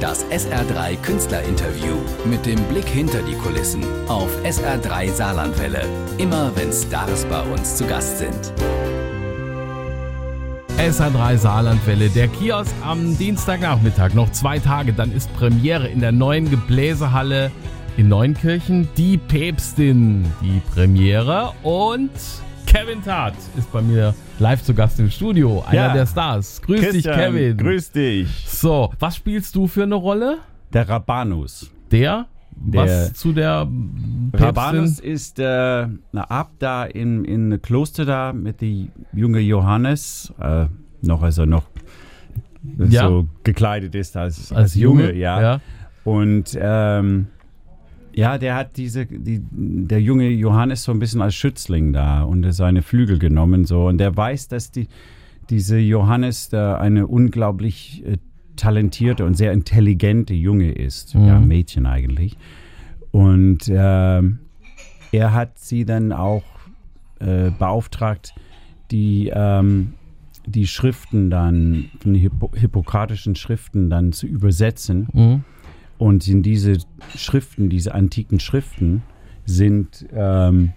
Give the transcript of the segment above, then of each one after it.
Das SR3 Künstlerinterview mit dem Blick hinter die Kulissen auf SR3 Saarlandwelle. Immer wenn Stars bei uns zu Gast sind. SR3 Saarlandwelle, der Kiosk am Dienstagnachmittag. Noch zwei Tage, dann ist Premiere in der neuen Gebläsehalle in Neunkirchen. Die Päpstin, die Premiere. Und Kevin Tart ist bei mir live zu Gast im Studio. Einer Ja. der Stars. Grüß dich, Christian, Kevin. Grüß dich. So, was spielst du für eine Rolle? Der Rabanus. Der? Der- was zu der Päpstin? Rabanus ist äh, ein Abt da in, in einem Kloster da mit dem jungen Johannes, äh, noch als er noch Ja. so gekleidet ist als, als, als Junge, Junge, ja. ja. Und ähm, ja, der hat diese, die, der junge Johannes so ein bisschen als Schützling da unter seine Flügel genommen so und der weiß, dass die diese Johannes da eine unglaublich äh, talentierte und sehr intelligente Junge ist, Mhm. ja Mädchen eigentlich. Und ähm, er hat sie dann auch äh, beauftragt, die ähm, die Schriften dann, von den Hippo hippokratischen Schriften dann zu übersetzen. Mhm. Und in diese Schriften, diese antiken Schriften, sind ähm,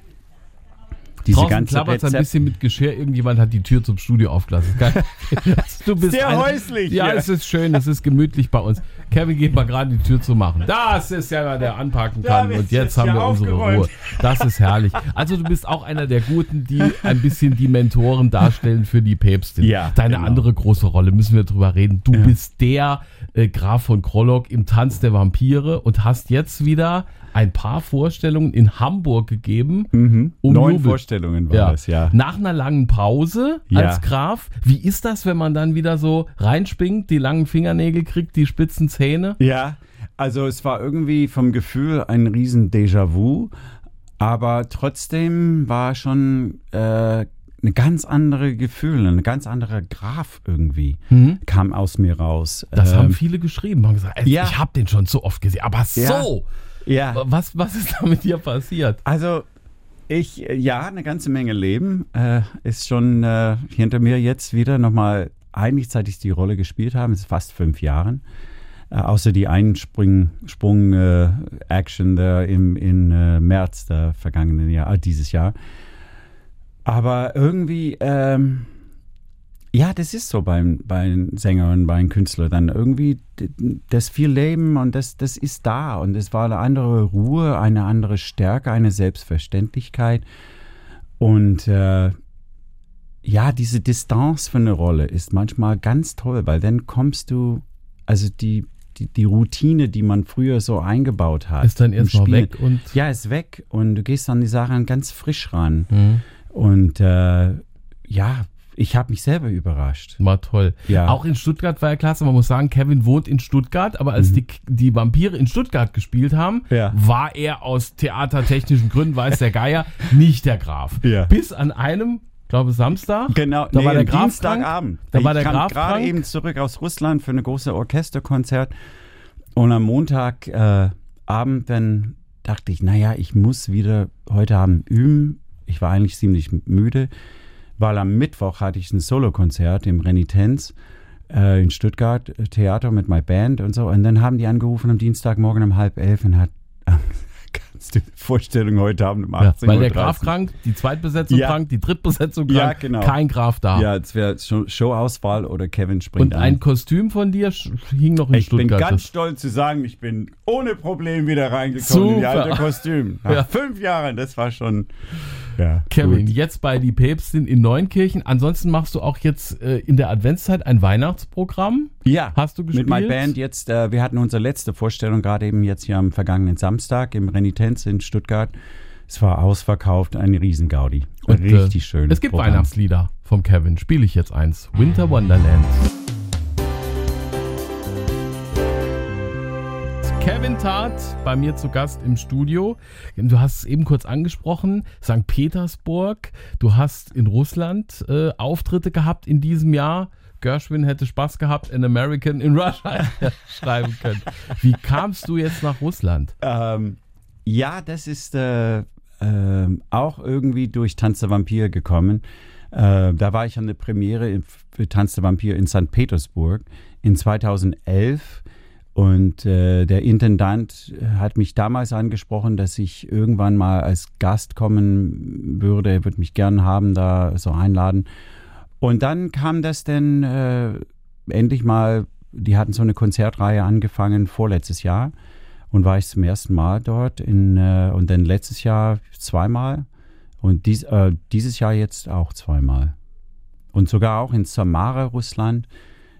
diese Draußen ganze klappert ein bisschen mit Geschirr. Irgendjemand hat die Tür zum Studio aufgelassen. Du bist Sehr ein- häuslich Ja, hier. es ist schön, es ist gemütlich bei uns. Kevin geht mal gerade die Tür zu machen. Das ist ja, der anpacken kann. wird Und jetzt haben wir unsere aufgeräumt. Ruhe. Das ist herrlich. Also du bist auch einer der Guten, die ein bisschen die Mentoren darstellen für die Päpstin. Ja, Deine genau. andere große Rolle, müssen wir drüber reden. Du bist der äh, Graf von Krollock im Tanz der Vampire und hast jetzt wieder ein paar Vorstellungen in Hamburg gegeben. Mhm. Um Neun Jubel. Vorstellungen war das, ja. Nach einer langen Pause Ja. als Graf. Wie ist das, wenn man dann wieder so reinspringt, die langen Fingernägel kriegt, die spitzen Zähne? Ja, also es war irgendwie vom Gefühl ein riesen Déjà-vu, aber trotzdem war schon äh, eine ganz andere Gefühl, ein ganz anderer Graf irgendwie kam aus mir raus. Mhm. Das Ähm, haben viele geschrieben, haben gesagt, ey, ja. ich habe den schon so oft gesehen. Aber Ja. so, ja. was, was ist da mit dir passiert? Also ich, äh, ja, eine ganze Menge Leben äh, ist schon äh, hinter mir jetzt wieder nochmal, eigentlich seit ich die Rolle gespielt habe, ist fast fünf Jahren. Äh, außer die Einsprung-Action da im in, äh, März der vergangenen Jahr, äh, dieses Jahr. Aber irgendwie, ähm, ja, das ist so beim, bei Sänger und bei Künstler dann irgendwie das viel Leben und das, das ist da und es war eine andere Ruhe, eine andere Stärke, eine Selbstverständlichkeit und äh, ja, diese Distanz für eine Rolle ist manchmal ganz toll, weil dann kommst du, also die, die, die Routine, die man früher so eingebaut hat. Ist dann im erst mal Spielen, weg und Ja, ist weg und du gehst an die Sachen ganz frisch ran. Mhm. Und äh, ja, ich habe mich selber überrascht. war toll. Ja. Auch in Stuttgart war er klasse. Man muss sagen, Kevin wohnt in Stuttgart, aber als die, die Vampire in Stuttgart gespielt haben, Mhm. Ja. war er aus theatertechnischen Gründen, weiß der Geier, nicht der Graf. Ja. Bis an einem, glaube Samstag, Genau, da war der Graf Dienstagabend. Da ich war der kam Graf gerade eben zurück aus Russland für eine große Orchesterkonzert. Und am Montagabend äh, dann dachte ich, naja, ich muss wieder heute Abend üben. Ich war eigentlich ziemlich müde, weil am Mittwoch hatte ich ein Solokonzert im Renitenz äh, in Stuttgart, äh, Theater mit meiner Band und so. Und dann haben die angerufen am Dienstagmorgen um halb elf und hat, kannst du die Vorstellung heute Abend um ja, 18 weil Uhr der Graf krank, die Zweitbesetzung Ja. krank, die Drittbesetzung Ja, krank, genau. kein Graf da. Ja, es wäre Show- Showauswahl oder Kevin springt Und ein. ein Kostüm von dir hing noch in Ich bin Stuttgart. ganz Das- stolz zu sagen, ich bin ohne Problem wieder reingekommen in die Super. alte Kostüm. Nach Ja. fünf Jahren, das war schon. Ja, Kevin, gut. jetzt bei die Päpstin in Neunkirchen. Ansonsten machst du auch jetzt äh, in der Adventszeit ein Weihnachtsprogramm. Ja, Hast du mit gespielt? meiner Band jetzt. Äh, wir hatten unsere letzte Vorstellung gerade eben jetzt hier am vergangenen Samstag im Renitenz in Stuttgart. Es war ausverkauft, eine Riesengaudi. Und, äh, Richtig schön. Es gibt Weihnachtslieder vom Kevin. Spiele ich jetzt eins. Winter Wonderland. Kevin Tart bei mir zu Gast im Studio. Du hast es eben kurz angesprochen, St. Petersburg. Du hast in Russland äh, Auftritte gehabt in diesem Jahr. Gershwin hätte Spaß gehabt, An American in Russia schreiben können. Wie kamst du jetzt nach Russland? Ähm, ja, das ist äh, ähm, auch irgendwie durch Tanz der Vampir gekommen. Äh, da war ich an der Premiere für Tanz der Vampir in St. Petersburg in 2011 Und äh, der Intendant hat mich damals angesprochen, dass ich irgendwann mal als Gast kommen würde. Er würde mich gern haben, da so einladen. Und dann kam das denn äh, endlich mal, die hatten so eine Konzertreihe angefangen vorletztes Jahr und war ich zum ersten Mal dort in, äh, und dann letztes Jahr zweimal und dies, äh, dieses Jahr jetzt auch zweimal. Und sogar auch in Samara, Russland,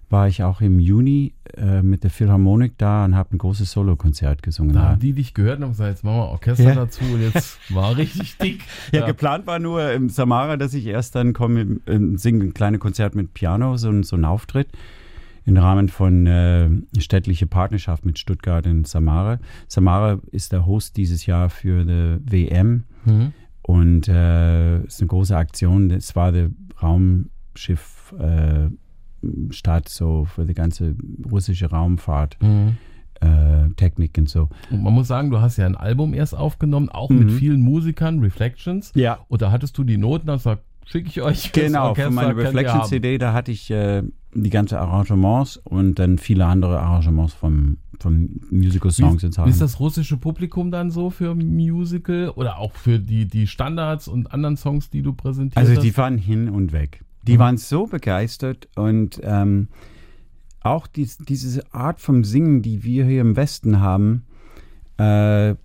war ich auch im Juni äh, mit der Philharmonik da und habe ein großes Solokonzert gesungen. Da haben die dich gehört und haben gesagt, jetzt machen wir Orchester Ja. dazu und jetzt war richtig dick. Ja, geplant war nur im Samara, dass ich erst dann komme, ähm, singe ein kleines Konzert mit Piano, so, so ein Auftritt im Rahmen von äh, städtliche Partnerschaft mit Stuttgart in Samara. Samara ist der Host dieses Jahr für die WM Mhm. und äh, ist eine große Aktion. Das war der Raumschiff äh, so für die ganze russische Raumfahrt, Mhm. äh, Technik und so. Und man muss sagen, du hast ja ein Album erst aufgenommen, auch mit Mhm. vielen Musikern, Reflections. Ja, Und da hattest du die Noten, hast gesagt, schicke ich euch. Genau, für meine. Reflection-CD, da hatte ich äh, die ganzen Arrangements und dann viele andere Arrangements vom, von Musical Songs Wie, ist das russische Publikum dann so für Musical oder auch für die, die Standards und anderen Songs, die du präsentierst? Also die waren hin und weg. Die Mhm. waren so begeistert und ähm, auch dies, diese Art vom Singen, die wir hier im Westen haben, äh,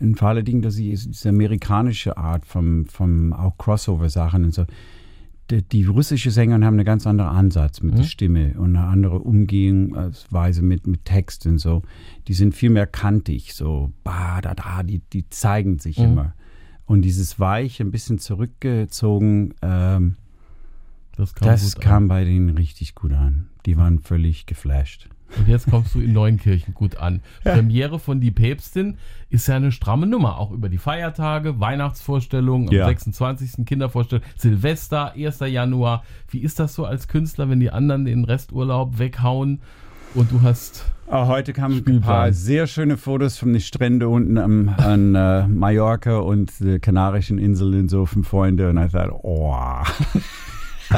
in Dingen, dass ich diese amerikanische Art vom, vom auch Crossover-Sachen und so. Die, die russische Sänger haben einen ganz anderen Ansatz mit Mhm. der Stimme und eine andere Umgehungsweise mit, mit Text und so. Die sind viel mehr kantig, so ba, da, da, die, die zeigen sich Mhm. immer. Und dieses Weich, ein bisschen zurückgezogen, ähm, das kam das kam bei denen richtig gut an. Die waren völlig geflasht. Und jetzt kommst du in Neunkirchen gut an. Premiere von Die Päpstin ist ja eine stramme Nummer, auch über die Feiertage, Weihnachtsvorstellungen, am Ja. 26. Kindervorstellung, Silvester, 1. Januar. Wie ist das so als Künstler, wenn die anderen den Resturlaub weghauen und du hast Ah, heute kamen ein paar sehr schöne Fotos von den Stränden unten am, an äh, Mallorca und die Kanarischen Inseln, so fünf Freunde. Und ich dachte, oh.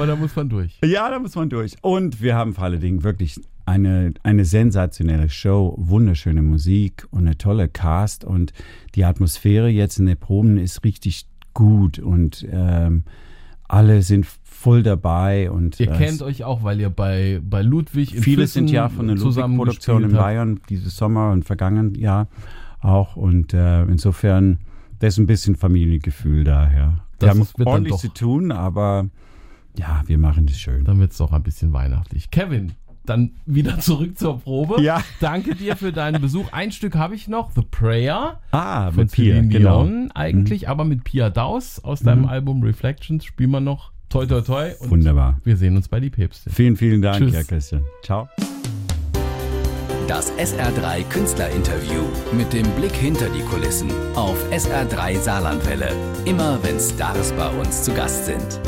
Aber da muss man durch. Ja, da muss man durch. Und wir haben vor allen Dingen wirklich eine, eine sensationelle Show, wunderschöne Musik und eine tolle Cast. Und die Atmosphäre jetzt in den Proben ist richtig gut und ähm, alle sind voll dabei. Und Ihr das- kennt euch auch, weil ihr bei, bei Ludwig in Viele Füssen sind ja von der zusammen Ludwig-Produktion in. Bayern dieses Sommer und vergangenen Jahr auch. Und äh, insofern, da ist ein bisschen Familiengefühl daher. Wir Das haben wird dann ordentlich zu tun, aber ja, wir machen das schön. Dann wird es doch ein bisschen weihnachtlich. Kevin, dann wieder zurück zur Probe. Ja. Danke dir für deinen Besuch. Ein Stück habe ich noch, The Prayer. Ah, von mit Pia, Celine genau. Dion eigentlich, aber mit Pia Daus aus deinem Album Reflections spielen wir noch Toi Toi Toi und Wunderbar. wir sehen uns bei Die Päpstin. Vielen, vielen Dank, Tschüss. ja, Christian. Ciao. Das SR3 Künstlerinterview mit dem Blick hinter die Kulissen auf SR3 Saarlandwelle. Immer wenn Stars bei uns zu Gast sind.